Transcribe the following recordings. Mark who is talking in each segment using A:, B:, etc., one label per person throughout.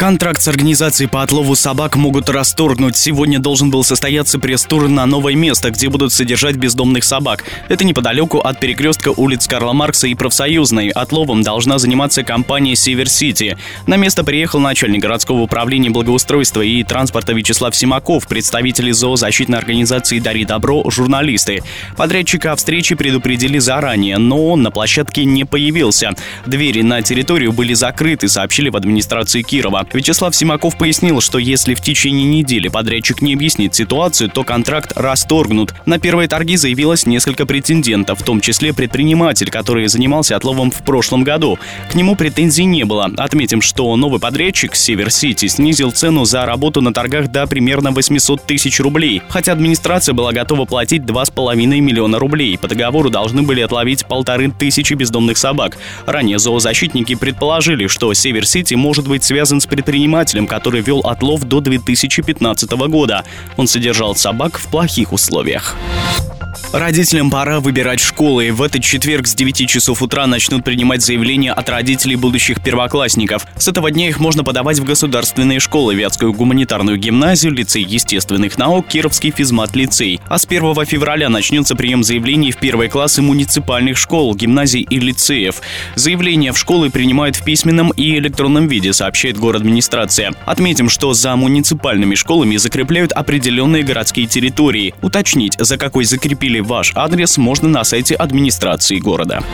A: Контракт с организацией по отлову собак могут расторгнуть. Сегодня должен был состояться пресс-тур на новое место, где будут содержать бездомных собак. Это неподалеку от перекрестка улиц Карла Маркса и Профсоюзной. Отловом должна заниматься компания «Север-Сити». На место приехал начальник городского управления благоустройства и транспорта Вячеслав Симаков, представители зоозащитной организации «Дари добро», журналисты. Подрядчика о встрече предупредили заранее, но он на площадке не появился. Двери на территорию были закрыты, сообщили в администрации Кирова. Вячеслав Симаков пояснил, что если в течение недели подрядчик не объяснит ситуацию, то контракт расторгнут. На первые торги заявилось несколько претендентов, в том числе предприниматель, который занимался отловом в прошлом году. К нему претензий не было. Отметим, что новый подрядчик Север-Сити снизил цену за работу на торгах до примерно 800 тысяч рублей, хотя администрация была готова платить 2,5 миллиона рублей. По договору должны были отловить полторы тысячи бездомных собак. Ранее зоозащитники предположили, что Север-Сити может быть связан с предпринимателем, который вел отлов до 2015 года. Он содержал собак в плохих условиях. Родителям пора выбирать школы. В этот четверг с 9 часов утра начнут принимать заявления от родителей будущих первоклассников. С этого дня их можно подавать в государственные школы, Вятскую гуманитарную гимназию, лицей естественных наук, Кировский физмат-лицей. А с 1 февраля начнется прием заявлений в первые классы муниципальных школ, гимназий и лицеев. Заявления в школы принимают в письменном и электронном виде, сообщает город администрация. Отметим, что за муниципальными школами закрепляют определенные городские территории. Уточнить, за какой закрепили ваш адрес, можно на сайте администрации города.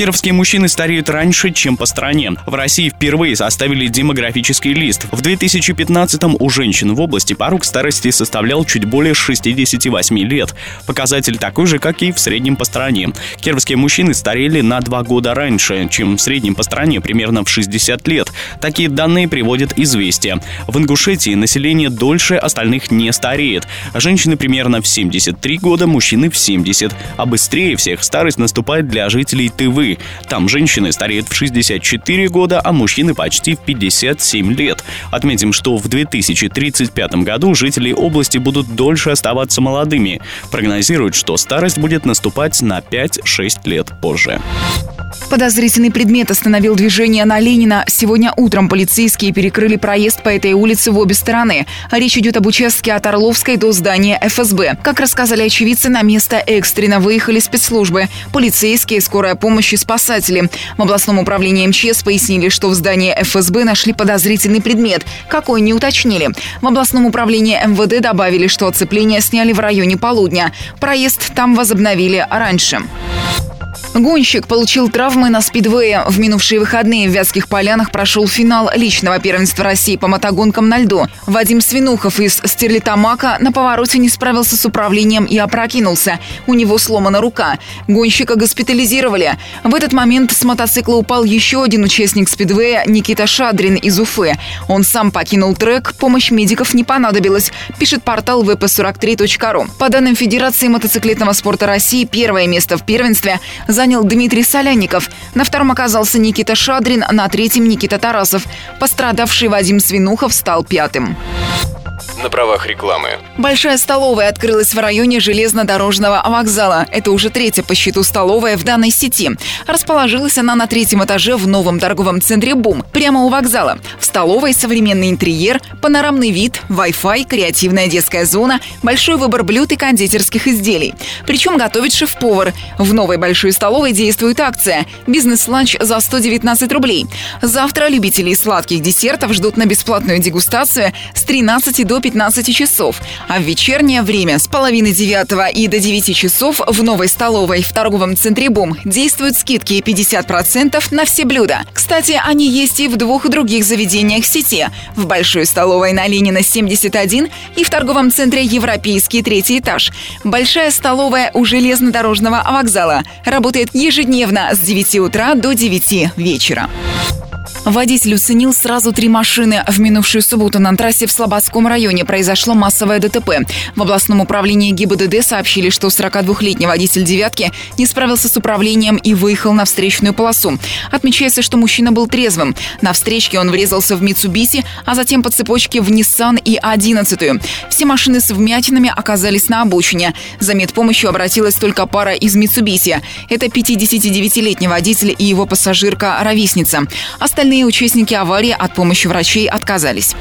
A: Кировские мужчины стареют раньше, чем по стране. В России впервые составили демографический лист. В 2015-м у женщин в области порог старости составлял чуть более 68 лет. Показатель такой же, как и в среднем по стране. Кировские мужчины старели на два года раньше, чем в среднем по стране, примерно в 60 лет. Такие данные приводят известия. В Ингушетии население дольше остальных не стареет. Женщины примерно в 73 года, мужчины в 70. А быстрее всех старость наступает для жителей Тывы там женщины стареют в 64 года, а мужчины почти в 57 лет. Отметим, что в 2035 году жители области будут дольше оставаться молодыми. Прогнозируют, что старость будет наступать на 5-6 лет позже.
B: Подозрительный предмет остановил движение на Ленина. Сегодня утром полицейские перекрыли проезд по этой улице в обе стороны. Речь идет об участке от Орловской до здания ФСБ. Как рассказали очевидцы, на место экстренно выехали спецслужбы. Полицейские, скорая помощь и спасатели. В областном управлении МЧС пояснили, что в здании ФСБ нашли подозрительный предмет. Какой не уточнили. В областном управлении МВД добавили, что оцепление сняли в районе полудня. Проезд там возобновили раньше. Гонщик получил травмы на спидвее. В минувшие выходные в Вятских Полянах прошел финал личного первенства России по мотогонкам на льду. Вадим Свинухов из Стерлитамака на повороте не справился с управлением и опрокинулся. У него сломана рука. Гонщика госпитализировали. В этот момент с мотоцикла упал еще один участник спидвея Никита Шадрин из Уфы. Он сам покинул трек, помощь медиков не понадобилась, пишет портал vp43.ru. По данным Федерации мотоциклетного спорта России, первое место в первенстве занял Дмитрий Соляников. На втором оказался Никита Шадрин, на третьем Никита Тарасов. Пострадавший Вадим Свинухов стал пятым
C: на правах рекламы.
B: Большая столовая открылась в районе железнодорожного вокзала. Это уже третья по счету столовая в данной сети. Расположилась она на третьем этаже в новом торговом центре «Бум», прямо у вокзала. В столовой современный интерьер, панорамный вид, Wi-Fi, креативная детская зона, большой выбор блюд и кондитерских изделий. Причем готовит шеф-повар. В новой большой столовой действует акция «Бизнес-ланч за 119 рублей». Завтра любителей сладких десертов ждут на бесплатную дегустацию с 13 до 15 часов, а в вечернее время с половины девятого и до 9 часов в новой столовой в торговом центре «Бум» действуют скидки 50% на все блюда. Кстати, они есть и в двух других заведениях сети. В Большой столовой на Ленина 71 и в торговом центре «Европейский» третий этаж. Большая столовая у железнодорожного вокзала работает ежедневно с 9 утра до 9 вечера. Водитель уценил сразу три машины. В минувшую субботу на трассе в Слободском районе произошло массовое ДТП. В областном управлении ГИБДД сообщили, что 42-летний водитель «девятки» не справился с управлением и выехал на встречную полосу. Отмечается, что мужчина был трезвым. На встречке он врезался в Митсубиси, а затем по цепочке в Nissan и 11 Все машины с вмятинами оказались на обочине. За медпомощью обратилась только пара из Митсубиси. Это 59-летний водитель и его пассажирка-ровесница. Остальные Остальные участники аварии от помощи врачей отказались.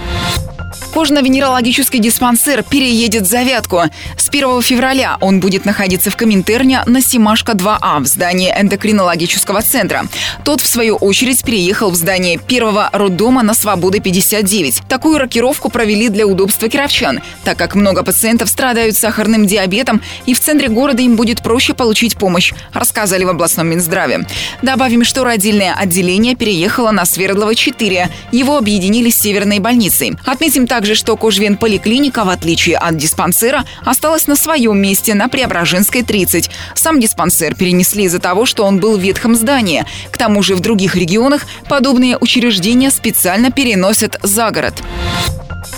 B: Кожно-венерологический диспансер переедет за Вятку. С 1 февраля он будет находиться в Коминтерне на Симашка 2А в здании эндокринологического центра. Тот, в свою очередь, переехал в здание первого роддома на Свободы 59. Такую рокировку провели для удобства кировчан, так как много пациентов страдают сахарным диабетом и в центре города им будет проще получить помощь, рассказали в областном Минздраве. Добавим, что родильное отделение переехало на Свердлова 4. Его объединили с Северной больницей. Отметим также также, что Кожвен-поликлиника, в отличие от диспансера, осталась на своем месте на Преображенской 30. Сам диспансер перенесли из-за того, что он был в ветхом здании. К тому же в других регионах подобные учреждения специально переносят за город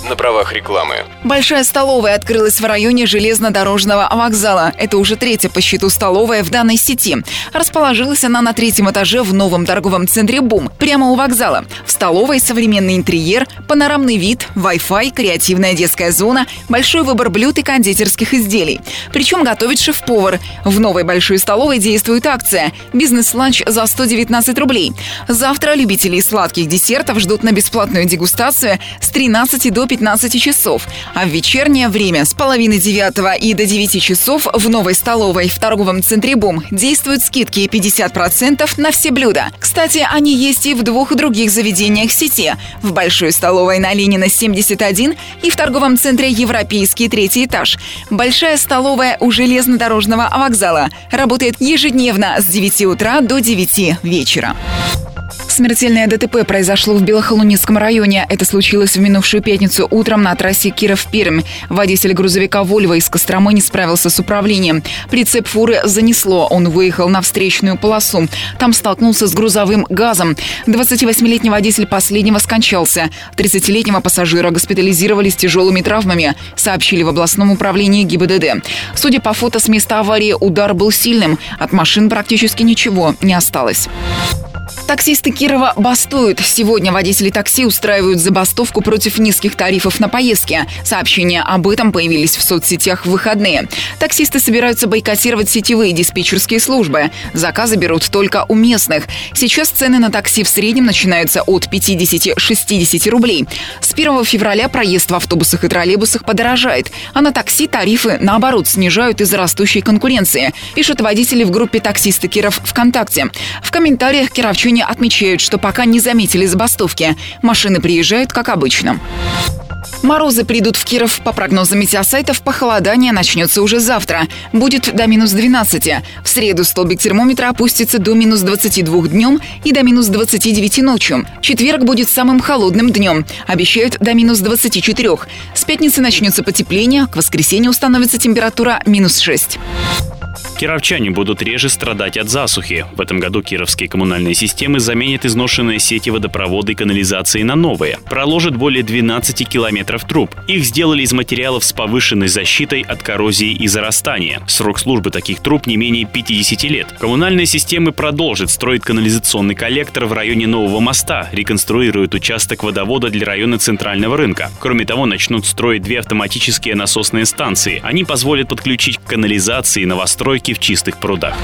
C: на правах рекламы.
B: Большая столовая открылась в районе железнодорожного вокзала. Это уже третья по счету столовая в данной сети. Расположилась она на третьем этаже в новом торговом центре «Бум», прямо у вокзала. В столовой современный интерьер, панорамный вид, Wi-Fi, креативная детская зона, большой выбор блюд и кондитерских изделий. Причем готовит шеф-повар. В новой большой столовой действует акция «Бизнес-ланч за 119 рублей». Завтра любителей сладких десертов ждут на бесплатную дегустацию с 13 до 15 часов, а в вечернее время с половины девятого и до 9 часов в новой столовой в торговом центре «Бум» действуют скидки 50% на все блюда. Кстати, они есть и в двух других заведениях сети. В большой столовой на Ленина 71 и в торговом центре «Европейский» третий этаж. Большая столовая у железнодорожного вокзала работает ежедневно с 9 утра до 9 вечера. Смертельное ДТП произошло в Белохолуницком районе. Это случилось в минувшую пятницу утром на трассе Киров-Пермь. Водитель грузовика «Вольво» из Костромы не справился с управлением. Прицеп фуры занесло. Он выехал на встречную полосу. Там столкнулся с грузовым газом. 28-летний водитель последнего скончался. 30-летнего пассажира госпитализировали с тяжелыми травмами, сообщили в областном управлении ГИБДД. Судя по фото с места аварии, удар был сильным. От машин практически ничего не осталось. Таксисты Кирова бастуют. Сегодня водители такси устраивают забастовку против низких тарифов на поездки. Сообщения об этом появились в соцсетях в выходные. Таксисты собираются бойкотировать сетевые диспетчерские службы. Заказы берут только у местных. Сейчас цены на такси в среднем начинаются от 50-60 рублей. С 1 февраля проезд в автобусах и троллейбусах подорожает, а на такси тарифы, наоборот, снижают из-за растущей конкуренции, пишут водители в группе «Таксисты Киров ВКонтакте». В комментариях кировчане отмечают, что пока не заметили забастовки. Машины приезжают, как обычно. Морозы придут в Киров. По прогнозам метеосайтов, похолодание начнется уже завтра. Будет до минус 12. В среду столбик термометра опустится до минус 22 днем и до минус 29 ночью. Четверг будет самым холодным днем. Обещают до минус 24. С пятницы начнется потепление. К воскресенью установится температура минус 6.
D: Кировчане будут реже страдать от засухи. В этом году кировские коммунальные системы заменят изношенные сети водопровода и канализации на новые. Проложат более 12 километров труб. Их сделали из материалов с повышенной защитой от коррозии и зарастания. Срок службы таких труб не менее 50 лет. Коммунальные системы продолжат строить канализационный коллектор в районе Нового моста, реконструируют участок водовода для района Центрального рынка. Кроме того, начнут строить две автоматические насосные станции. Они позволят подключить к канализации новостройки в чистых прудах.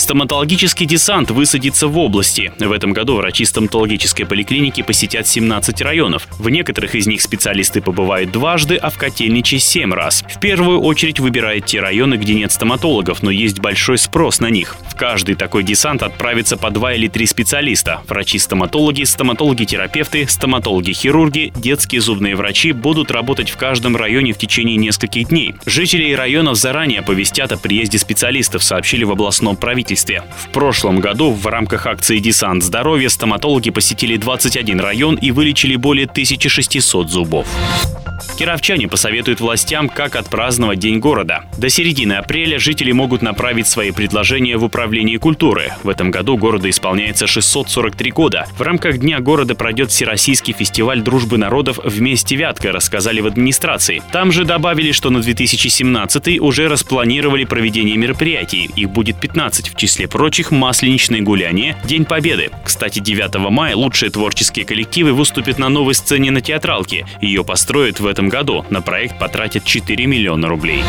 D: Стоматологический десант высадится в области. В этом году врачи стоматологической поликлиники посетят 17 районов. В некоторых из них специалисты побывают дважды, а в Котельниче 7 раз. В первую очередь выбирают те районы, где нет стоматологов, но есть большой спрос на них. В каждый такой десант отправится по два или три специалиста. Врачи-стоматологи, стоматологи-терапевты, стоматологи-хирурги, детские зубные врачи будут работать в каждом районе в течение нескольких дней. Жителей районов заранее оповестят о приезде специалистов, сообщили в областном правительстве. В прошлом году в рамках акции «Десант здоровья» стоматологи посетили 21 район и вылечили более 1600 зубов. Кировчане посоветуют властям, как отпраздновать День города. До середины апреля жители могут направить свои предложения в Управление культуры. В этом году города исполняется 643 года. В рамках Дня города пройдет Всероссийский фестиваль дружбы народов «Вместе Вятка», рассказали в администрации. Там же добавили, что на 2017 уже распланировали проведение мероприятий. Их будет 15, в числе прочих масленичное гуляние, День Победы. Кстати, 9 мая лучшие творческие коллективы выступят на новой сцене на театралке. Ее построят в этом году. На проект потратят 4 миллиона рублей.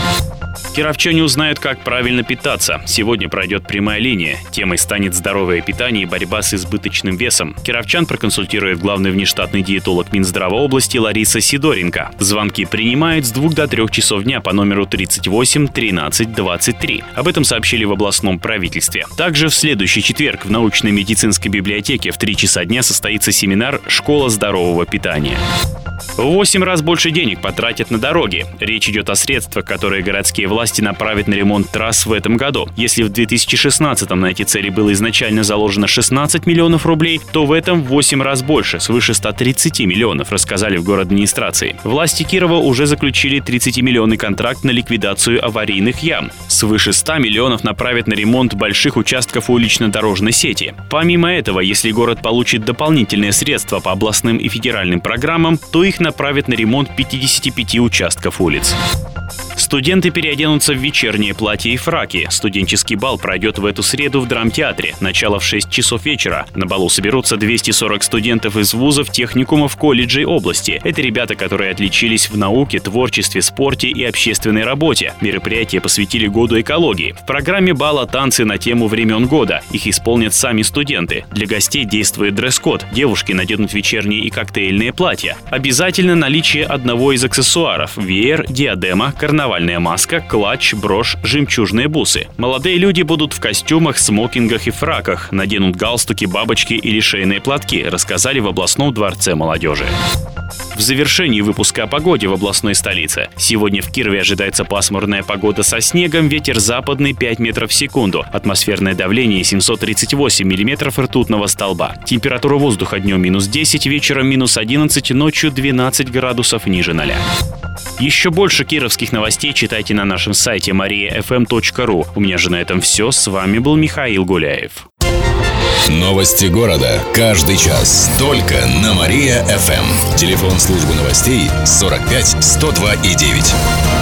D: Кировчане узнают, как правильно питаться. Сегодня пройдет прямая линия. Темой станет здоровое питание и борьба с избыточным весом. Кировчан проконсультирует главный внештатный диетолог Минздрава области Лариса Сидоренко. Звонки принимают с 2 до 3 часов дня по номеру 38 13 23. Об этом сообщили в областном правительстве. Также в следующий четверг в научной медицинской библиотеке в 3 часа дня состоится семинар «Школа здорового питания». В 8 раз больше денег потратят на дороги. Речь идет о средствах, которые городские власти направят на ремонт трасс в этом году. Если в 2016 на эти цели было изначально заложено 16 миллионов рублей, то в этом в 8 раз больше, свыше 130 миллионов, рассказали в город администрации. Власти Кирова уже заключили 30-миллионный контракт на ликвидацию аварийных ям. Свыше 100 миллионов направят на ремонт больших участков улично-дорожной сети. Помимо этого, если город получит дополнительные средства по областным и федеральным программам, то их направят на ремонт 55 участков улиц. Студенты переоденутся в вечерние платья и фраки. Студенческий бал пройдет в эту среду в драмтеатре. Начало в 6 часов вечера. На балу соберутся 240 студентов из вузов, техникумов, колледжей области. Это ребята, которые отличились в науке, творчестве, спорте и общественной работе. Мероприятие посвятили году экологии. В программе бала танцы на тему времен года. Их исполнят сами студенты. Для гостей действует дресс-код. Девушки наденут вечерние и коктейльные платья. Обязательно наличие одного из аксессуаров – веер, диадема, карнавальный карнавальная маска, клатч, брошь, жемчужные бусы. Молодые люди будут в костюмах, смокингах и фраках, наденут галстуки, бабочки или шейные платки, рассказали в областном дворце молодежи. В завершении выпуска о погоде в областной столице. Сегодня в Кирове ожидается пасмурная погода со снегом, ветер западный 5 метров в секунду, атмосферное давление 738 миллиметров ртутного столба. Температура воздуха днем минус 10, вечером минус 11, ночью 12 градусов ниже 0. Еще больше кировских новостей читайте на нашем сайте mariafm.ru. У меня же на этом все. С вами был Михаил Гуляев.
C: Новости города. Каждый час. Только на Мария-ФМ. Телефон службы новостей 45 102 и 9.